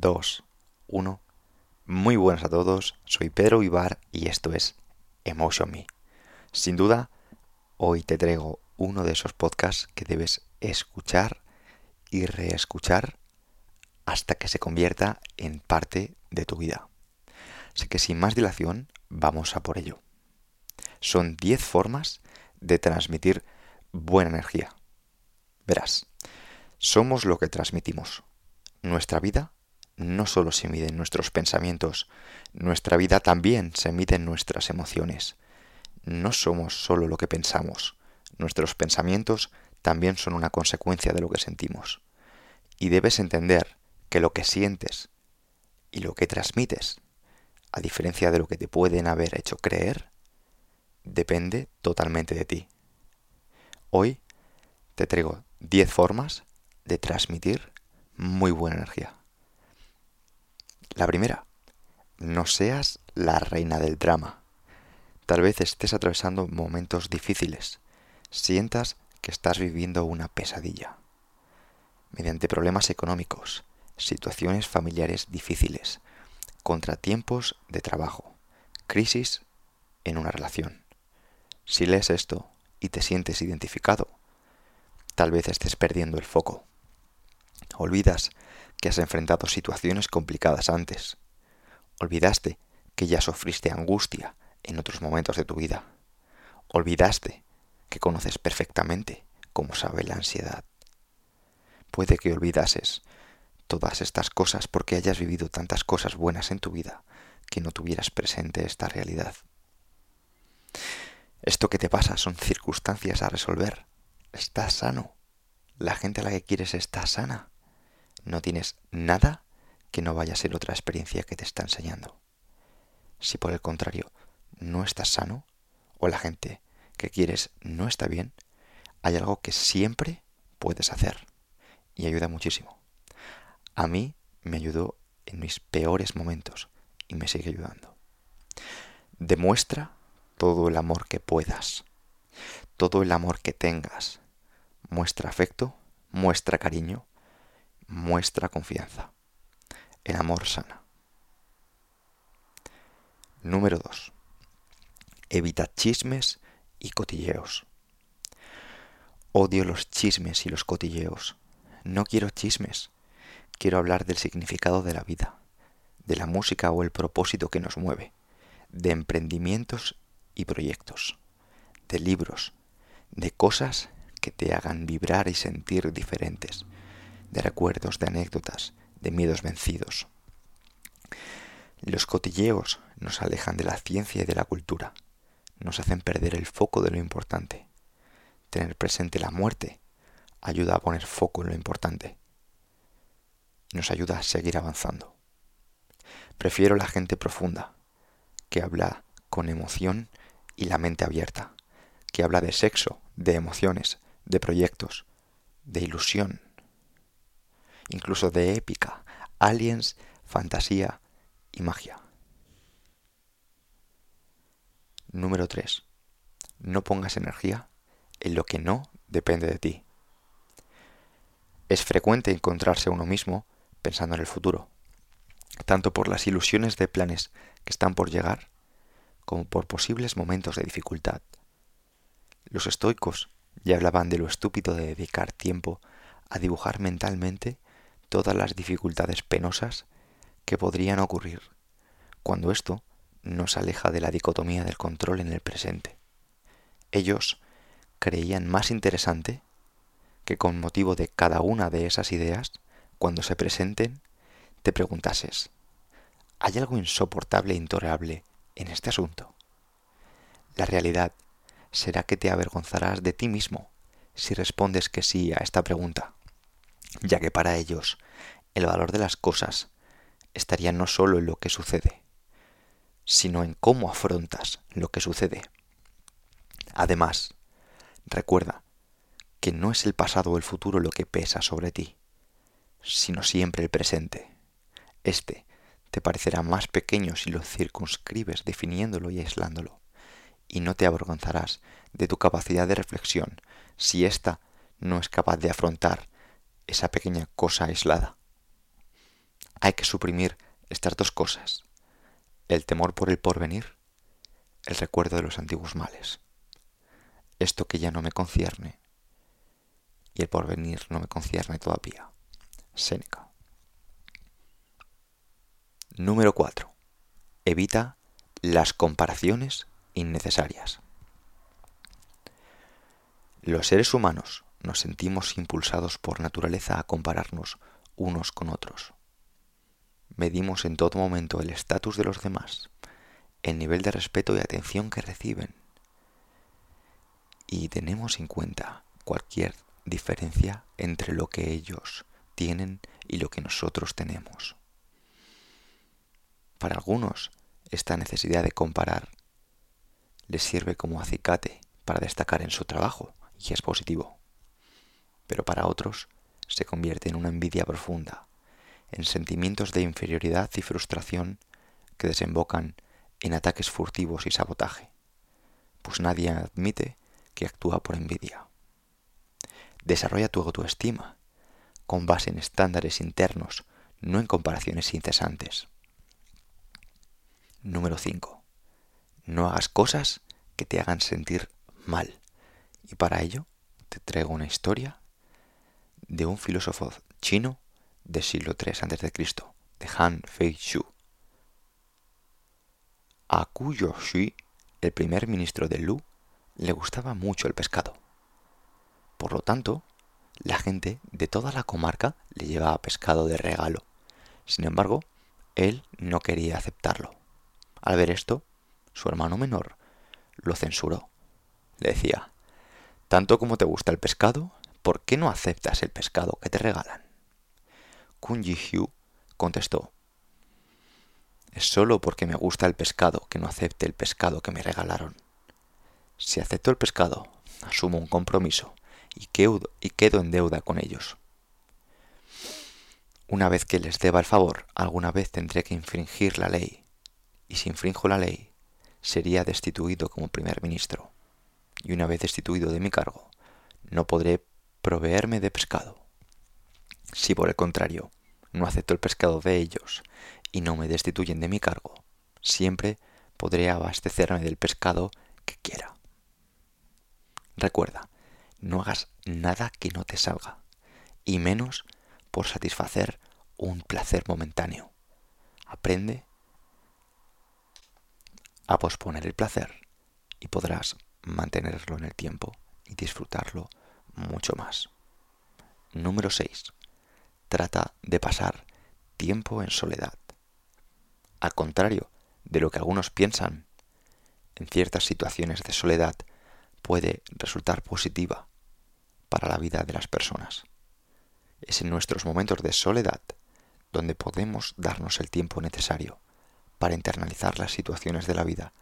2, 1. Muy buenas a todos, soy Pedro Ibar y esto es Emotion Me. Sin duda, hoy te traigo uno de esos podcasts que debes escuchar y reescuchar hasta que se convierta en parte de tu vida. Así que sin más dilación, vamos a por ello. Son 10 formas de transmitir buena energía. Verás, somos lo que transmitimos. Nuestra vida no solo se mide en nuestros pensamientos, nuestra vida también se mide en nuestras emociones. No somos solo lo que pensamos, nuestros pensamientos también son una consecuencia de lo que sentimos. Y debes entender que lo que sientes y lo que transmites, a diferencia de lo que te pueden haber hecho creer, depende totalmente de ti. Hoy te traigo 10 formas de transmitir muy buena energía. La primera, no seas la reina del drama. Tal vez estés atravesando momentos difíciles. Sientas que estás viviendo una pesadilla. Mediante problemas económicos, situaciones familiares difíciles, contratiempos de trabajo, crisis en una relación. Si lees esto y te sientes identificado, tal vez estés perdiendo el foco. Olvidas que has enfrentado situaciones complicadas antes. Olvidaste que ya sufriste angustia en otros momentos de tu vida. Olvidaste que conoces perfectamente cómo sabe la ansiedad. Puede que olvidases todas estas cosas porque hayas vivido tantas cosas buenas en tu vida que no tuvieras presente esta realidad. Esto que te pasa son circunstancias a resolver. Estás sano. La gente a la que quieres está sana no tienes nada que no vaya a ser otra experiencia que te está enseñando. Si por el contrario no estás sano o la gente que quieres no está bien, hay algo que siempre puedes hacer y ayuda muchísimo. A mí me ayudó en mis peores momentos y me sigue ayudando. Demuestra todo el amor que puedas, todo el amor que tengas. Muestra afecto, muestra cariño, muestra confianza. El amor sana. Número 2. Evita chismes y cotilleos. Odio los chismes y los cotilleos. No quiero chismes. Quiero hablar del significado de la vida, de la música o el propósito que nos mueve, de emprendimientos y proyectos, de libros, de cosas que te hagan vibrar y sentir diferentes, de recuerdos, de anécdotas, de miedos vencidos. Los cotilleos nos alejan de la ciencia y de la cultura, nos hacen perder el foco de lo importante. Tener presente la muerte ayuda a poner foco en lo importante. Nos ayuda a seguir avanzando. Prefiero la gente profunda, que habla con emoción y la mente abierta, que habla de sexo, de emociones, de proyectos, de ilusión, incluso de épica, aliens, fantasía y magia. Número 3. No pongas energía en lo que no depende de ti. Es frecuente encontrarse uno mismo pensando en el futuro, tanto por las ilusiones de planes que están por llegar, como por posibles momentos de dificultad. Los estoicos ya hablaban de lo estúpido de dedicar tiempo a dibujar mentalmente todas las dificultades penosas que podrían ocurrir cuando esto nos aleja de la dicotomía del control en el presente. Ellos creían más interesante que con motivo de cada una de esas ideas, cuando se presenten, te preguntases, ¿hay algo insoportable e intolerable en este asunto? La realidad será que te avergonzarás de ti mismo si respondes que sí a esta pregunta ya que para ellos el valor de las cosas estaría no solo en lo que sucede, sino en cómo afrontas lo que sucede. Además, recuerda que no es el pasado o el futuro lo que pesa sobre ti, sino siempre el presente. Este te parecerá más pequeño si lo circunscribes definiéndolo y aislándolo, y no te avergonzarás de tu capacidad de reflexión si ésta no es capaz de afrontar esa pequeña cosa aislada. Hay que suprimir estas dos cosas, el temor por el porvenir, el recuerdo de los antiguos males. Esto que ya no me concierne y el porvenir no me concierne todavía. Séneca. Número 4. Evita las comparaciones innecesarias. Los seres humanos nos sentimos impulsados por naturaleza a compararnos unos con otros. Medimos en todo momento el estatus de los demás, el nivel de respeto y atención que reciben, y tenemos en cuenta cualquier diferencia entre lo que ellos tienen y lo que nosotros tenemos. Para algunos, esta necesidad de comparar les sirve como acicate para destacar en su trabajo y es positivo. Pero para otros se convierte en una envidia profunda, en sentimientos de inferioridad y frustración que desembocan en ataques furtivos y sabotaje, pues nadie admite que actúa por envidia. Desarrolla tu autoestima con base en estándares internos, no en comparaciones incesantes. Número 5. No hagas cosas que te hagan sentir mal. Y para ello te traigo una historia de un filósofo chino del siglo III a.C., de Han Fei Shu. A Ku Shui, el primer ministro de Lu, le gustaba mucho el pescado. Por lo tanto, la gente de toda la comarca le llevaba pescado de regalo. Sin embargo, él no quería aceptarlo. Al ver esto, su hermano menor lo censuró. Le decía, tanto como te gusta el pescado, ¿por qué no aceptas el pescado que te regalan? Kun Ji Hyu contestó, es solo porque me gusta el pescado que no acepte el pescado que me regalaron. Si acepto el pescado, asumo un compromiso y quedo, y quedo en deuda con ellos. Una vez que les deba el favor, alguna vez tendré que infringir la ley y si infrinjo la ley, sería destituido como primer ministro. Y una vez destituido de mi cargo, no podré proveerme de pescado. Si por el contrario, no acepto el pescado de ellos y no me destituyen de mi cargo, siempre podré abastecerme del pescado que quiera. Recuerda, no hagas nada que no te salga, y menos por satisfacer un placer momentáneo. Aprende a posponer el placer y podrás mantenerlo en el tiempo y disfrutarlo mucho más. Número 6. Trata de pasar tiempo en soledad. Al contrario de lo que algunos piensan, en ciertas situaciones de soledad puede resultar positiva para la vida de las personas. Es en nuestros momentos de soledad donde podemos darnos el tiempo necesario para internalizar las situaciones de la vida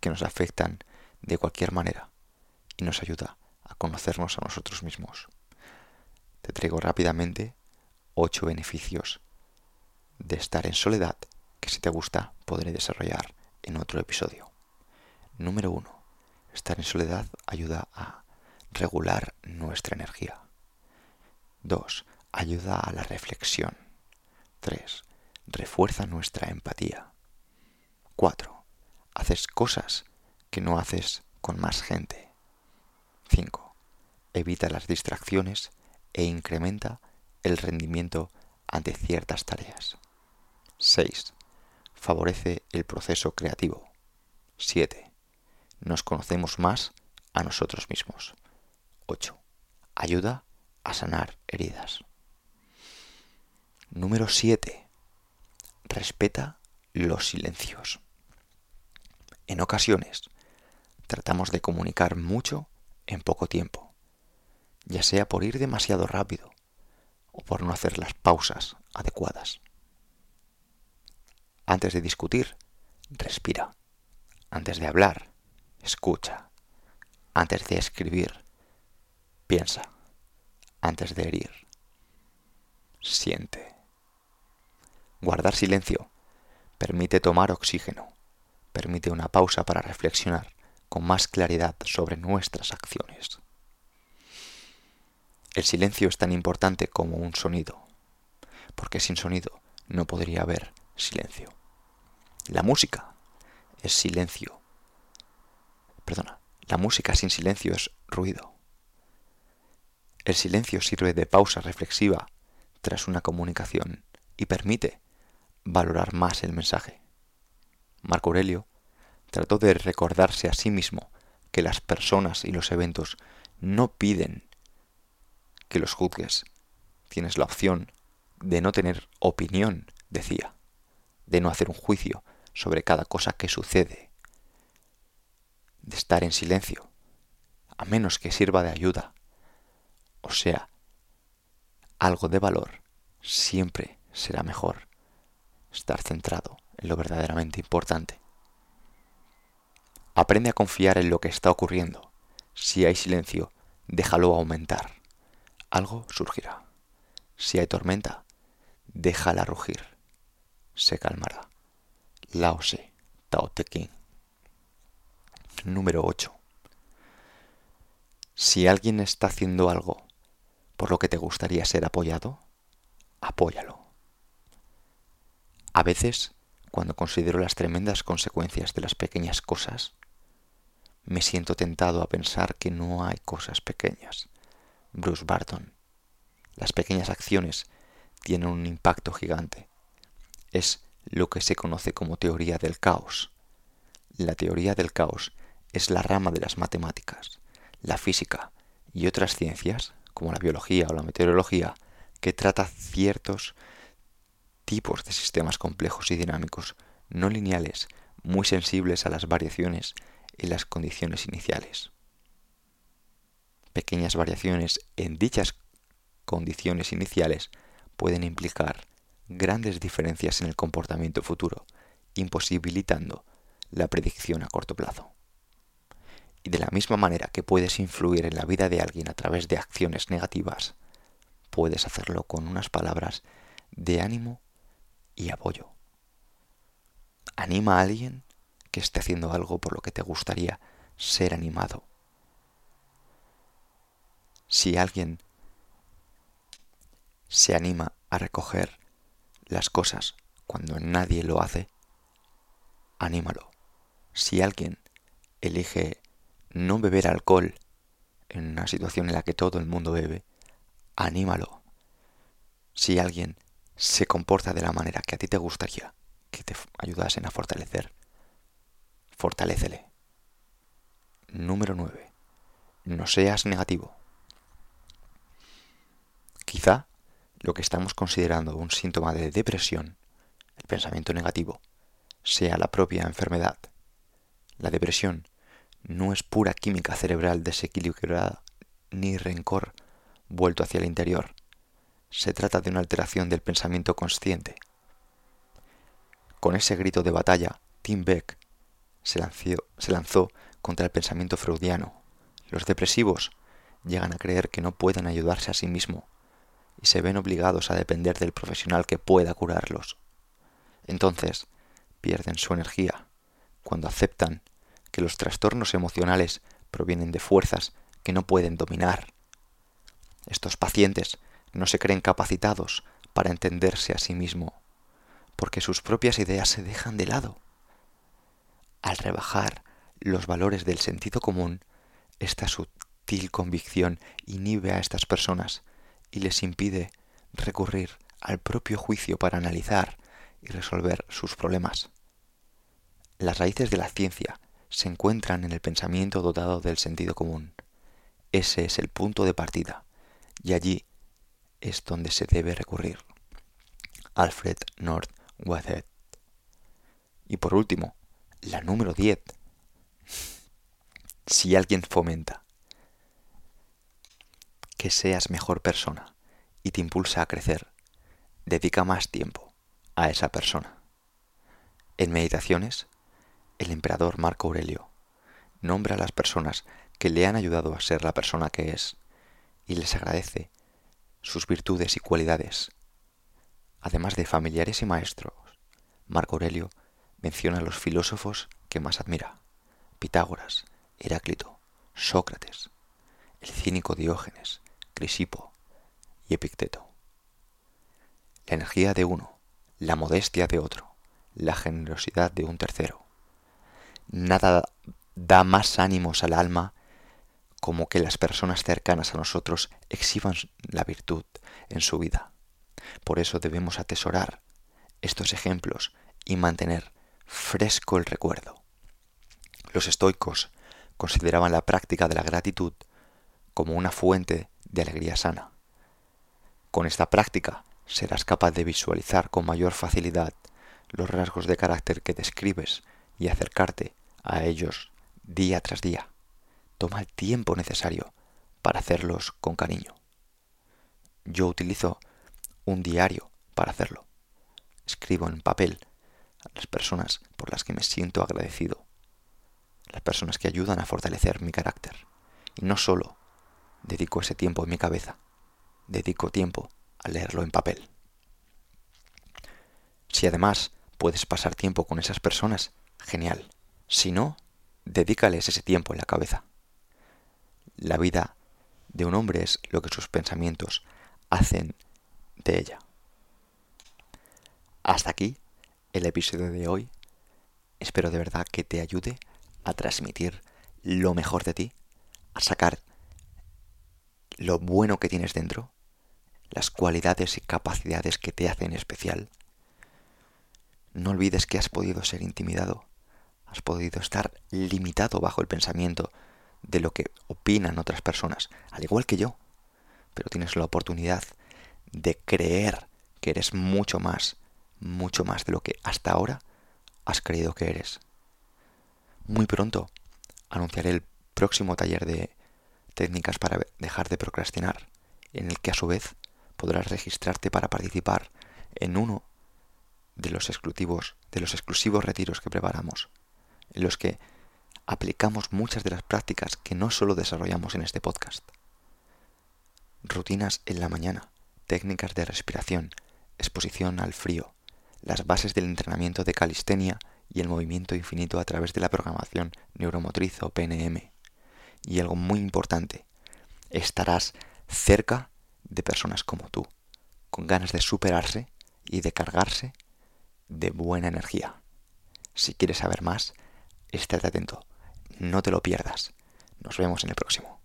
que nos afectan de cualquier manera y nos ayuda conocernos a nosotros mismos. Te traigo rápidamente ocho beneficios de estar en soledad que si te gusta podré desarrollar en otro episodio. Número uno, estar en soledad ayuda a regular nuestra energía. 2. Ayuda a la reflexión. 3. Refuerza nuestra empatía. 4. Haces cosas que no haces con más gente. 5. Evita las distracciones e incrementa el rendimiento ante ciertas tareas. 6. Favorece el proceso creativo. 7. Nos conocemos más a nosotros mismos. 8. Ayuda a sanar heridas. Número 7. Respeta los silencios. En ocasiones, tratamos de comunicar mucho en poco tiempo, ya sea por ir demasiado rápido o por no hacer las pausas adecuadas. Antes de discutir, respira. Antes de hablar, escucha. Antes de escribir, piensa. Antes de herir, siente. Guardar silencio permite tomar oxígeno, permite una pausa para reflexionar con más claridad sobre nuestras acciones. El silencio es tan importante como un sonido, porque sin sonido no podría haber silencio. La música es silencio. Perdona, la música sin silencio es ruido. El silencio sirve de pausa reflexiva tras una comunicación y permite valorar más el mensaje. Marco Aurelio trató de recordarse a sí mismo que las personas y los eventos no piden que los juzgues. Tienes la opción de no tener opinión, decía, de no hacer un juicio sobre cada cosa que sucede, de estar en silencio, a menos que sirva de ayuda, o sea, algo de valor, siempre será mejor estar centrado en lo verdaderamente importante. Aprende a confiar en lo que está ocurriendo. Si hay silencio, déjalo aumentar. Algo surgirá. Si hay tormenta, déjala rugir. Se calmará. Lao Tse, Tao Te King. Número 8. Si alguien está haciendo algo por lo que te gustaría ser apoyado, apóyalo. A veces, cuando considero las tremendas consecuencias de las pequeñas cosas, me siento tentado a pensar que no hay cosas pequeñas. Bruce Barton. Las pequeñas acciones tienen un impacto gigante. Es lo que se conoce como teoría del caos. La teoría del caos es la rama de las matemáticas, la física y otras ciencias, como la biología o la meteorología, que trata ciertos tipos de sistemas complejos y dinámicos, no lineales, muy sensibles a las variaciones en las condiciones iniciales. Pequeñas variaciones en dichas condiciones iniciales pueden implicar grandes diferencias en el comportamiento futuro, imposibilitando la predicción a corto plazo. Y de la misma manera que puedes influir en la vida de alguien a través de acciones negativas, puedes hacerlo con unas palabras de ánimo y apoyo. Anima a alguien que esté haciendo algo por lo que te gustaría ser animado. Si alguien se anima a recoger las cosas cuando nadie lo hace, anímalo. Si alguien elige no beber alcohol en una situación en la que todo el mundo bebe, anímalo. Si alguien se comporta de la manera que a ti te gustaría que te ayudasen a fortalecer, fortalécele. Número 9. No seas negativo. Quizá lo que estamos considerando un síntoma de depresión, el pensamiento negativo, sea la propia enfermedad. La depresión no es pura química cerebral desequilibrada ni rencor vuelto hacia el interior. Se trata de una alteración del pensamiento consciente. Con ese grito de batalla, Tim Beck se lanzó, contra el pensamiento freudiano. Los depresivos llegan a creer que no pueden ayudarse a sí mismos y se ven obligados a depender del profesional que pueda curarlos. Entonces, pierden su energía cuando aceptan que los trastornos emocionales provienen de fuerzas que no pueden dominar. Estos pacientes no se creen capacitados para entenderse a sí mismo, porque sus propias ideas se dejan de lado. Al rebajar los valores del sentido común, esta sutil convicción inhibe a estas personas y les impide recurrir al propio juicio para analizar y resolver sus problemas. Las raíces de la ciencia se encuentran en el pensamiento dotado del sentido común. Ese es el punto de partida y allí es donde se debe recurrir. Alfred North Whitehead. Y por último, la número 10. Si alguien fomenta que seas mejor persona y te impulsa a crecer, dedica más tiempo a esa persona. En Meditaciones, el emperador Marco Aurelio nombra a las personas que le han ayudado a ser la persona que es y les agradece sus virtudes y cualidades. Además de familiares y maestros, Marco Aurelio menciona a los filósofos que más admira, Pitágoras, Heráclito, Sócrates, el cínico Diógenes, Crisipo y Epicteto. La energía de uno, la modestia de otro, la generosidad de un tercero. Nada da más ánimos al alma como que las personas cercanas a nosotros exhiban la virtud en su vida. Por eso debemos atesorar estos ejemplos y mantener fresco el recuerdo. Los estoicos consideraban la práctica de la gratitud como una fuente de alegría sana. Con esta práctica serás capaz de visualizar con mayor facilidad los rasgos de carácter que describes y acercarte a ellos día tras día. Toma el tiempo necesario para hacerlos con cariño. Yo utilizo un diario para hacerlo. Escribo en papel a las personas por las que me siento agradecido, las personas que ayudan a fortalecer mi carácter. Y no solo dedico ese tiempo en mi cabeza, dedico tiempo a leerlo en papel. Si además puedes pasar tiempo con esas personas, genial. Si no, dedícales ese tiempo en la cabeza. La vida de un hombre es lo que sus pensamientos hacen de ella. Hasta aquí el episodio de hoy. Espero de verdad que te ayude a transmitir lo mejor de ti, a sacar lo bueno que tienes dentro, las cualidades y capacidades que te hacen especial. No olvides que has podido ser intimidado, has podido estar limitado bajo el pensamiento de lo que opinan otras personas, al igual que yo, pero tienes la oportunidad de creer que eres mucho más, mucho más de lo que hasta ahora has creído que eres. Muy pronto anunciaré el próximo taller de técnicas para dejar de procrastinar, en el que a su vez podrás registrarte para participar en uno de los exclusivos, de los exclusivos retiros que preparamos, en los que aplicamos muchas de las prácticas que no solo desarrollamos en este podcast. Rutinas en la mañana, técnicas de respiración, exposición al frío, las bases del entrenamiento de calistenia y el movimiento infinito a través de la programación neuromotriz o PNM. Y algo muy importante, estarás cerca de personas como tú, con ganas de superarse y de cargarse de buena energía. Si quieres saber más, estate atento, no te lo pierdas. Nos vemos en el próximo.